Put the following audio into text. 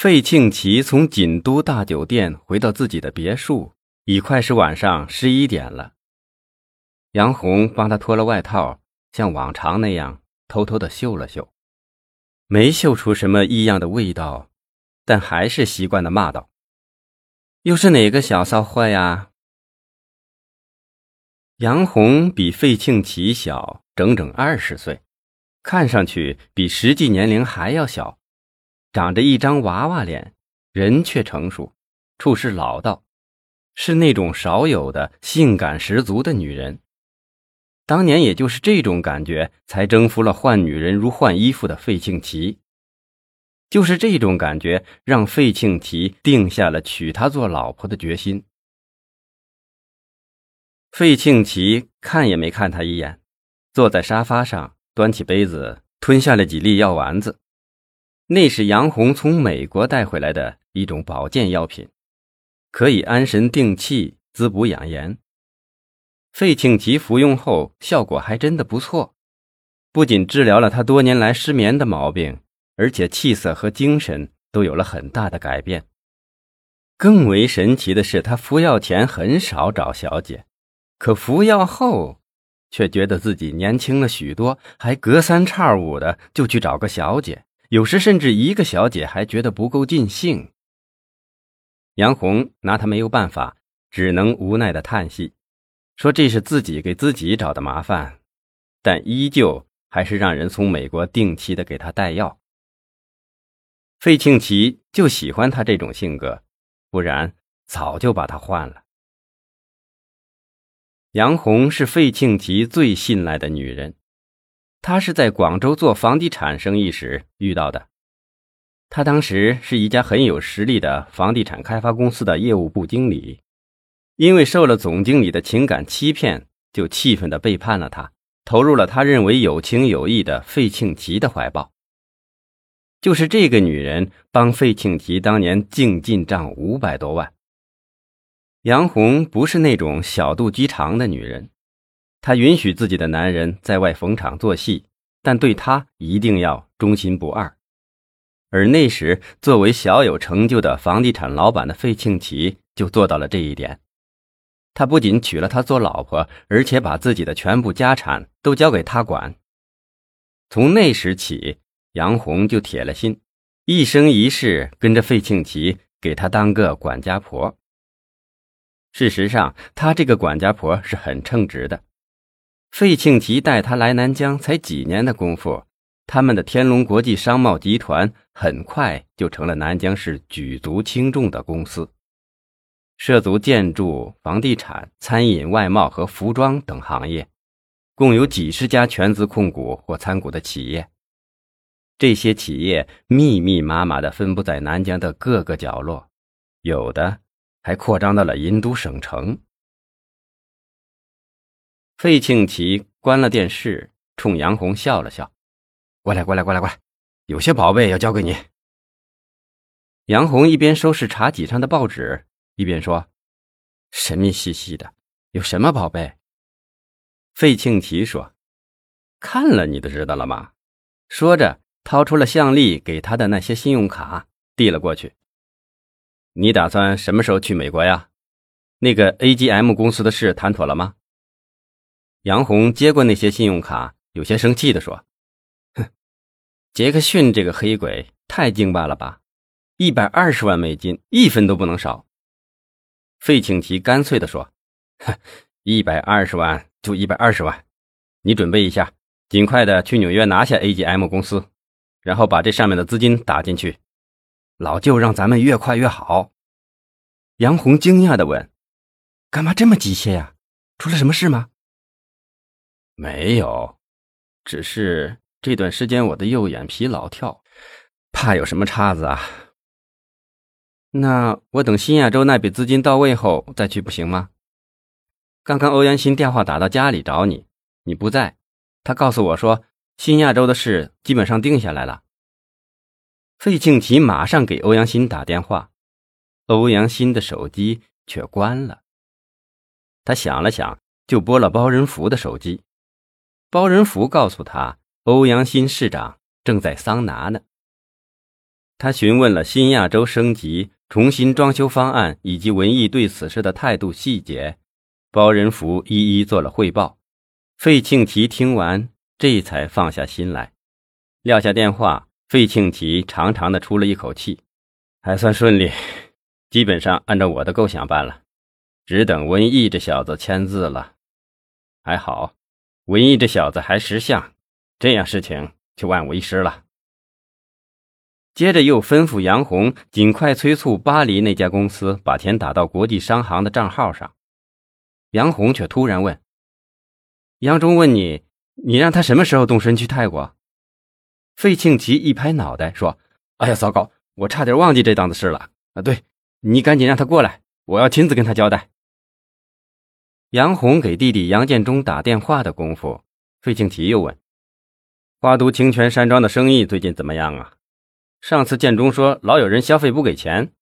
费庆奇从锦都大酒店回到自己的别墅，已快是晚上十一点了。杨红帮他脱了外套，像往常那样偷偷的嗅了嗅，没嗅出什么异样的味道，但还是习惯的骂道：“又是哪个小骚货呀？”杨红比费庆奇小整整二十岁，看上去比实际年龄还要小。长着一张娃娃脸，人却成熟，处事老道，是那种少有的性感十足的女人。当年也就是这种感觉，才征服了换女人如换衣服的费庆奇。就是这种感觉，让费庆奇定下了娶她做老婆的决心。费庆奇看也没看他一眼，坐在沙发上，端起杯子，吞下了几粒药丸子。那是杨红从美国带回来的一种保健药品，可以安神定气、滋补养颜。费庆奇服用后效果还真的不错，不仅治疗了他多年来失眠的毛病，而且气色和精神都有了很大的改变。更为神奇的是，他服药前很少找小姐，可服药后，却觉得自己年轻了许多，还隔三差五的就去找个小姐。有时甚至一个小姐还觉得不够尽兴。杨红拿他没有办法，只能无奈的叹息，说这是自己给自己找的麻烦，但依旧还是让人从美国定期的给他带药。费庆奇就喜欢他这种性格，不然早就把他换了。杨红是费庆奇最信赖的女人。他是在广州做房地产生意时遇到的。他当时是一家很有实力的房地产开发公司的业务部经理，因为受了总经理的情感欺骗，就气愤的背叛了他，投入了他认为有情有义的费庆奇的怀抱。就是这个女人帮费庆奇当年净进账五百多万。杨红不是那种小肚鸡肠的女人。她允许自己的男人在外逢场作戏，但对她一定要忠心不二。而那时，作为小有成就的房地产老板的费庆奇就做到了这一点。他不仅娶了她做老婆，而且把自己的全部家产都交给她管。从那时起，杨红就铁了心，一生一世跟着费庆奇，给他当个管家婆。事实上，她这个管家婆是很称职的。费庆奇带他来南疆才几年的功夫，他们的天龙国际商贸集团很快就成了南疆市举足轻重的公司，涉足建筑、房地产、餐饮、外贸和服装等行业，共有几十家全资控股或参股的企业。这些企业密密麻麻地分布在南疆的各个角落，有的还扩张到了银都省城。费庆奇关了电视，冲杨红笑了笑：“过来，过来，过来，过来，有些宝贝要交给你。”杨红一边收拾茶几上的报纸，一边说：“神秘兮兮的，有什么宝贝？”费庆奇说：“看了你就知道了吗？”说着，掏出了向丽给他的那些信用卡，递了过去。“你打算什么时候去美国呀？那个 AGM 公司的事谈妥了吗？”杨红接过那些信用卡，有些生气地说：“哼，杰克逊这个黑鬼太劲霸了吧！一百二十万美金，一分都不能少。”费庆奇干脆地说：“哼，一百二十万就一百二十万，你准备一下，尽快的去纽约拿下 AGM 公司，然后把这上面的资金打进去。老舅让咱们越快越好。”杨红惊讶地问：“干嘛这么急切呀？出了什么事吗？”没有，只是这段时间我的右眼皮老跳，怕有什么岔子啊。那我等新亚洲那笔资金到位后再去不行吗？刚刚欧阳新电话打到家里找你，你不在，他告诉我说新亚洲的事基本上定下来了。费庆奇马上给欧阳新打电话，欧阳新的手机却关了。他想了想，就拨了包仁福的手机。包仁福告诉他，欧阳新市长正在桑拿呢。他询问了新亚洲升级、重新装修方案以及文艺对此事的态度细节，包仁福一一做了汇报。费庆奇听完，这才放下心来，撂下电话。费庆奇长长的出了一口气，还算顺利，基本上按照我的构想办了，只等文艺这小子签字了。还好，文艺这小子还识相，这样事情就万无一失了。接着又吩咐杨红尽快催促巴黎那家公司把钱打到国际商行的账号上。杨红却突然问：“杨忠问你，你让他什么时候动身去泰国？”费庆奇一拍脑袋说：“哎呀，糟糕，我差点忘记这档子事了啊！对你赶紧让他过来，我要亲自跟他交代。”杨红给弟弟杨建忠打电话的功夫，费庆奇又问：“花都清泉山庄的生意最近怎么样啊？上次建忠说老有人消费不给钱，